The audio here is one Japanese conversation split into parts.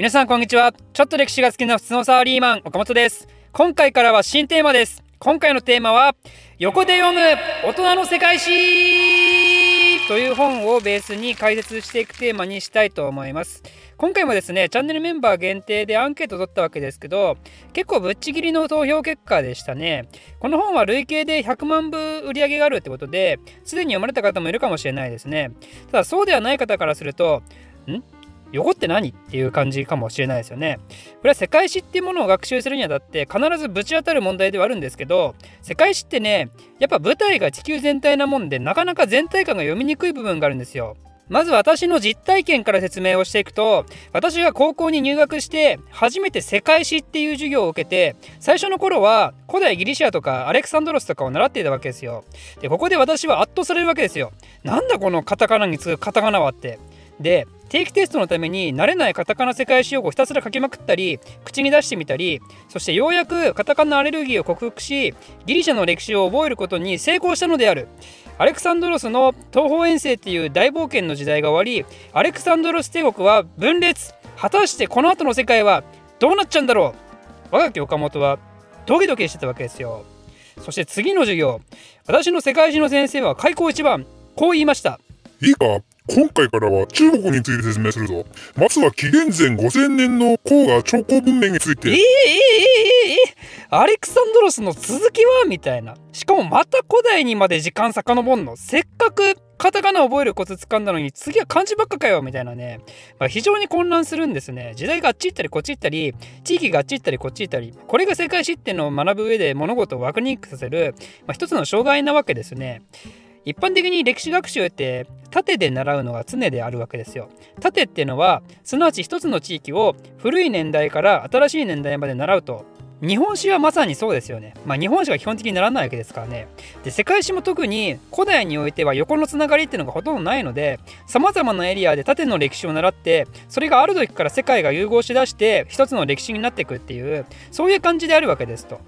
皆さんこんにちは。ちょっと歴史が好きな普通のサラリーマン岡本です。今回からは新テーマです。今回のテーマは横で読む大人の世界史!という本をベースに解説していくテーマにしたいと思います。今回もですねチャンネルメンバー限定でアンケートを取ったわけですけど結構ぶっちぎりの投票結果でしたね。この本は累計で100万部売り上げがあるってことですでに読まれた方もいるかもしれないですね。ただそうではない方からするとん？横って何っていう感じかもしれないですよね。これは世界史っていうものを学習するにあたって必ずぶち当たる問題ではあるんですけど世界史ってねやっぱ舞台が地球全体なもんでなかなか全体感が読みにくい部分があるんですよ。まず私の実体験から説明をしていくと私が高校に入学して初めて世界史っていう授業を受けて最初の頃は古代ギリシアとかアレクサンドロスとかを習っていたわけですよ。でここで私は圧倒されるわけですよ。なんだこのカタカナに次ぐカタカナはって。で定期テストのために慣れないカタカナ世界史用語をひたすら書きまくったり口に出してみたりそしてようやくカタカナアレルギーを克服しギリシャの歴史を覚えることに成功したのである。アレクサンドロスの東方遠征っていう大冒険の時代が終わりアレクサンドロス帝国は分裂。果たしてこの後の世界はどうなっちゃうんだろう。我が家岡本はドキドキしてたわけですよ。そして次の授業。私の世界史の先生は開口一番こう言いました。いいか？今回からは中国について説明するぞ。まずは紀元前5000年の黄河長江文明について。えー、えー、えー、え、アレクサンドロスの続きはみたいな。しかもまた古代にまで時間遡んの。せっかくカタカナ覚えるコツ掴んだのに次は漢字ばっかかよみたいなね、まあ、非常に混乱するんですね時代があっち行ったりこっち行ったり地域があっち行ったりこっち行ったりこれが世界史っていうのを学ぶ上で物事を分かりにくさせる、まあ、一つの障害なわけですね一般的に歴史学習って縦で習うのが常であるわけですよ。縦っていうのはすなわち一つの地域を古い年代から新しい年代まで習うと日本史はまさにそうですよね。まあ日本史が基本的にならないわけですからね。で、世界史も特に古代においては横のつながりっていうのがほとんどないので、様々なエリアで縦の歴史を習って、それがある時から世界が融合しだして一つの歴史になっていくっていう、そういう感じであるわけですと。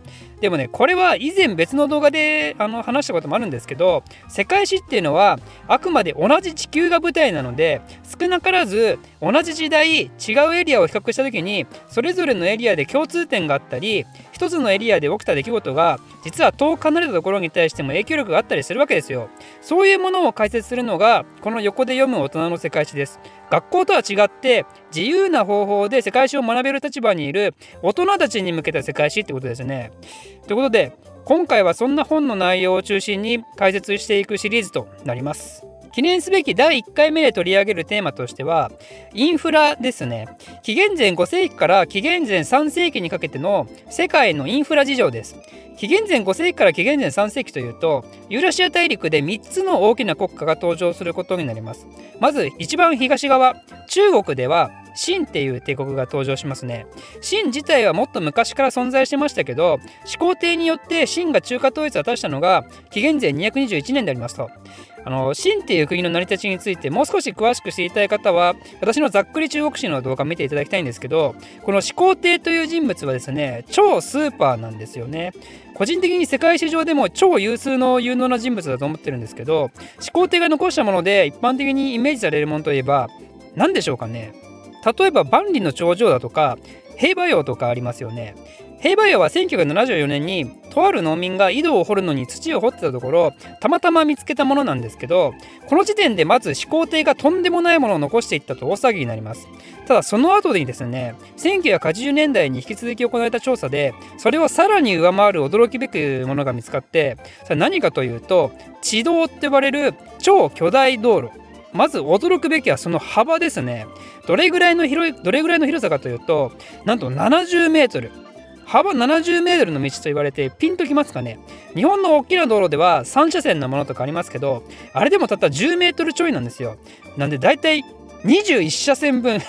でもね、これは以前別の動画であの話したこともあるんですけど、世界史っていうのはあくまで同じ地球が舞台なので、少なからず同じ時代違うエリアを比較した時に、それぞれのエリアで共通点があったり、一つのエリアで起きた出来事が実は遠く離れたところに対しても影響力があったりするわけですよ。そういうものを解説するのがこの横で読む大人の世界史です。学校とは違って自由な方法で世界史を学べる立場にいる大人たちに向けた世界史ってことですね。ということで今回はそんな本の内容を中心に解説していくシリーズとなります。記念すべき第1回目で取り上げるテーマとしてはインフラですね。紀元前5世紀から紀元前3世紀にかけての世界のインフラ事情です。紀元前5世紀から紀元前3世紀というとユーラシア大陸で3つの大きな国家が登場することになります。まず一番東側中国では秦っていう帝国が登場しますね。秦自体はもっと昔から存在してましたけど始皇帝によって秦が中華統一を果たしたのが紀元前221年でありますと。あの秦っていう国の成り立ちについてもう少し詳しく知りたい方は私のざっくり中国史の動画を見ていただきたいんですけどこの始皇帝という人物はですね超スーパーなんですよね。個人的に世界史上でも超有数の有能な人物だと思ってるんですけど始皇帝が残したもので一般的にイメージされるものといえば何でしょうかね。例えば万里の長城だとか兵馬俑とかありますよね。兵馬俑は1974年にとある農民が井戸を掘るのに土を掘ってたところたまたま見つけたものなんですけどこの時点でまず始皇帝がとんでもないものを残していったと大騒ぎになります。ただその後にですね1980年代に引き続き行われた調査でそれをさらに上回る驚きべくものが見つかってそれ何かというと地道って呼ばれる超巨大道路。まず驚くべきはその幅ですね。どれぐらいの広いどれぐらいの広さかというとなんと70メートル。幅70メートルの道と言われてピンときますかね。日本の大きな道路では3車線のものとかありますけどあれでもたった10メートルちょいなんですよ。なんでだいたい21車線分。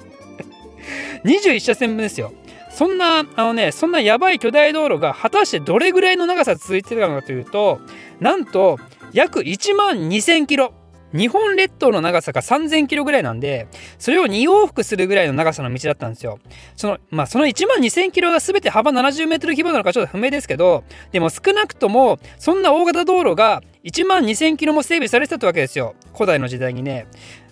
21車線分ですよ。そんなあのねそんなやばい巨大道路が果たしてどれぐらいの長さ続いてたのかというとなんと約1万2000キロ。日本列島の長さが3000キロぐらいなんで、それを2往復するぐらいの長さの道だったんですよ。その、まあ、その1万2000キロが全て幅70メートル規模なのかちょっと不明ですけど、でも少なくとも、そんな大型道路が1万2000キロも整備されてたってわけですよ。古代の時代にね。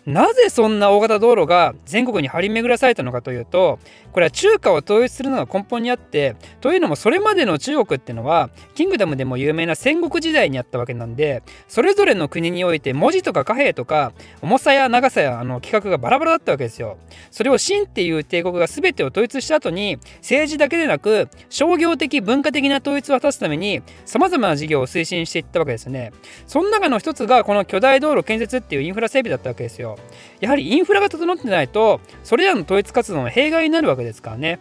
なぜそんな大型道路が全国に張り巡らされたのかというとこれは中華を統一するのが根本にあってというのもそれまでの中国ってのはキングダムでも有名な戦国時代にあったわけなんでそれぞれの国において文字とか貨幣とか重さや長さやあの規格がバラバラだったわけですよ。それを秦っていう帝国が全てを統一した後に政治だけでなく商業的文化的な統一を果たすために様々な事業を推進していったわけですね。その中の一つがこの巨大道路建設っていうインフラ整備だったわけですよ。やはりインフラが整ってないとそれらの統一活動の弊害になるわけですからね。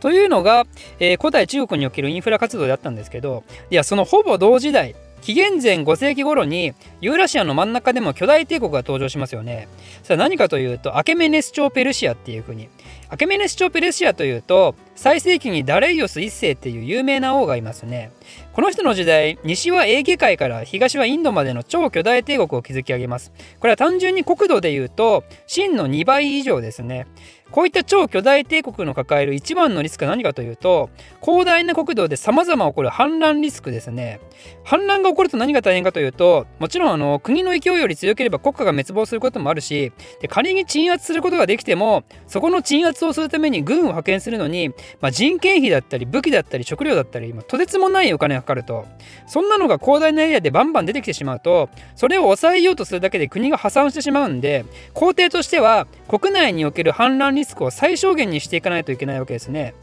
というのが、えー、古代中国におけるインフラ活動だったんですけどいやそのほぼ同時代紀元前5世紀頃にユーラシアの真ん中でも巨大帝国が登場しますよね。さあ何かというとアケメネス朝ペルシアっていう国アケメネス朝ペルシアというと最盛期にダレイオス1世っていう有名な王がいますね。この人の時代西はエーゲ海から東はインドまでの超巨大帝国を築き上げます。これは単純に国土でいうと真の2倍以上ですね。こういった超巨大帝国の抱える一番のリスクは何かというと広大な国土で様々起こる反乱リスクですね。反乱が起こると何が大変かというともちろんあの国の勢いより強ければ国家が滅亡することもあるしで仮に鎮圧することができてもそこの鎮圧をするために軍を派遣するのに、まあ、人件費だったり武器だったり食料だったり、まあ、とてつもないお金がかかると。そんなのが広大なエリアでバンバン出てきてしまうとそれを抑えようとするだけで国が破産してしまうんで皇帝としては国内における反乱リスクリスクを最小限にしていかないといけないわけですね。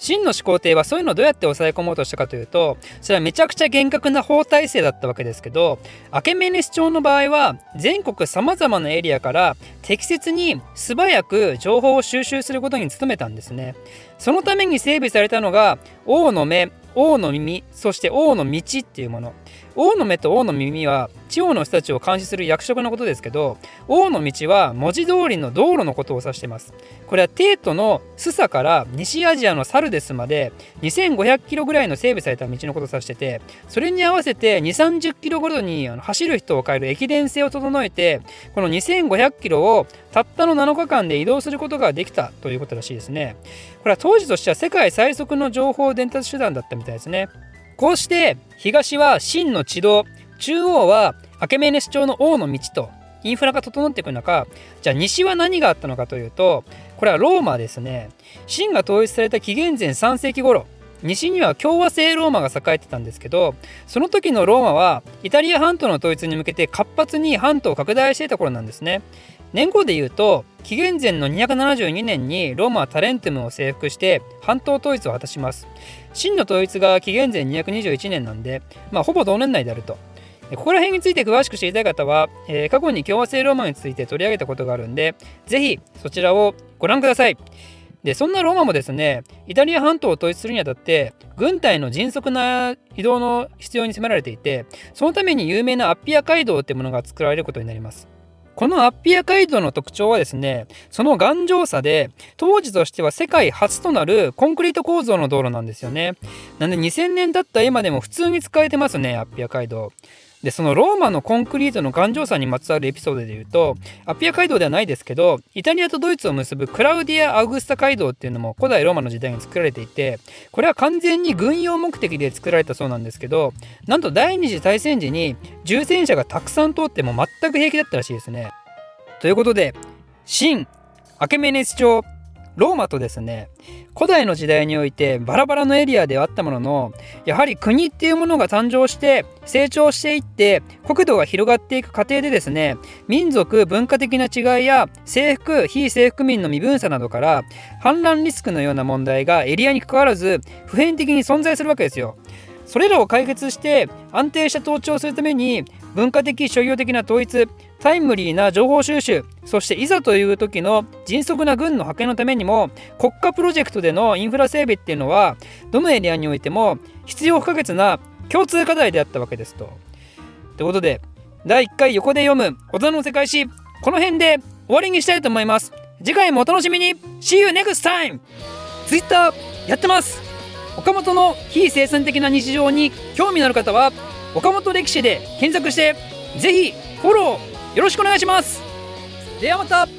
真の始皇帝はそういうのをどうやって抑え込もうとしたかというとそれはめちゃくちゃ厳格な法体制だったわけですけどアケメネス朝の場合は全国さまざまなエリアから適切に素早く情報を収集することに努めたんですねそのために整備されたのが王の目王の耳そして王の道っていうもの王の目と王の耳は地方の人たちを監視する役職のことですけど王の道は文字通りの道路のことを指しています。これは帝都のスサから西アジアのサルデスまで2500キロぐらいの整備された道のことを指しててそれに合わせて2 3 0キロごとに走る人を変える駅伝性を整えてこの2500キロをたったの7日間で移動することができたということらしいですね。これは当時としては世界最速の情報伝達手段だったみたいですね。こうして東は真の地道中央はアケメネス朝の王の道とインフラが整っていく中じゃあ西は何があったのかというとこれはローマですね。秦が統一された紀元前3世紀頃西には共和制ローマが栄えてたんですけどその時のローマはイタリア半島の統一に向けて活発に半島を拡大していた頃なんですね。年号で言うと紀元前の272年にローマはタレントムを征服して半島統一を果たします。真の統一が紀元前221年なんで、まあ、ほぼ同年代であると。ここら辺について詳しく知りたい方は、えー、過去に共和制ローマについて取り上げたことがあるんでぜひそちらをご覧ください。でそんなローマもですねイタリア半島を統一するにあたって軍隊の迅速な移動の必要に迫られていてそのために有名なアッピア街道ってものが作られることになります。このアッピア街道の特徴はですね、その頑丈さで、当時としては世界初となるコンクリート構造の道路なんですよね。なんで2000年経った今でも普通に使えてますね、アッピア街道。でそのローマのコンクリートの頑丈さにまつわるエピソードで言うとアピア街道ではないですけどイタリアとドイツを結ぶクラウディア・アウグスタ街道っていうのも古代ローマの時代に作られていてこれは完全に軍用目的で作られたそうなんですけどなんと第二次大戦時に重戦車がたくさん通っても全く平気だったらしいですね。ということで新アケメネス朝ローマとですね古代の時代においてバラバラのエリアではあったもののやはり国っていうものが誕生して成長していって国土が広がっていく過程でですね民族文化的な違いや征服非征服民の身分差などから反乱リスクのような問題がエリアにかかわらず普遍的に存在するわけですよ。それらを解決して安定した統治をするために文化的所有的な統一タイムリーな情報収集そしていざという時の迅速な軍の派遣のためにも国家プロジェクトでのインフラ整備っていうのはどのエリアにおいても必要不可欠な共通課題であったわけですと。ということで第1回横で読む大人の世界史この辺で終わりにしたいと思います。次回もお楽しみに See you next time! Twitter やってます岡本の非生産的な日常に興味のある方は岡本歴史で検索してぜひフォローよろしくお願いします。ではまた。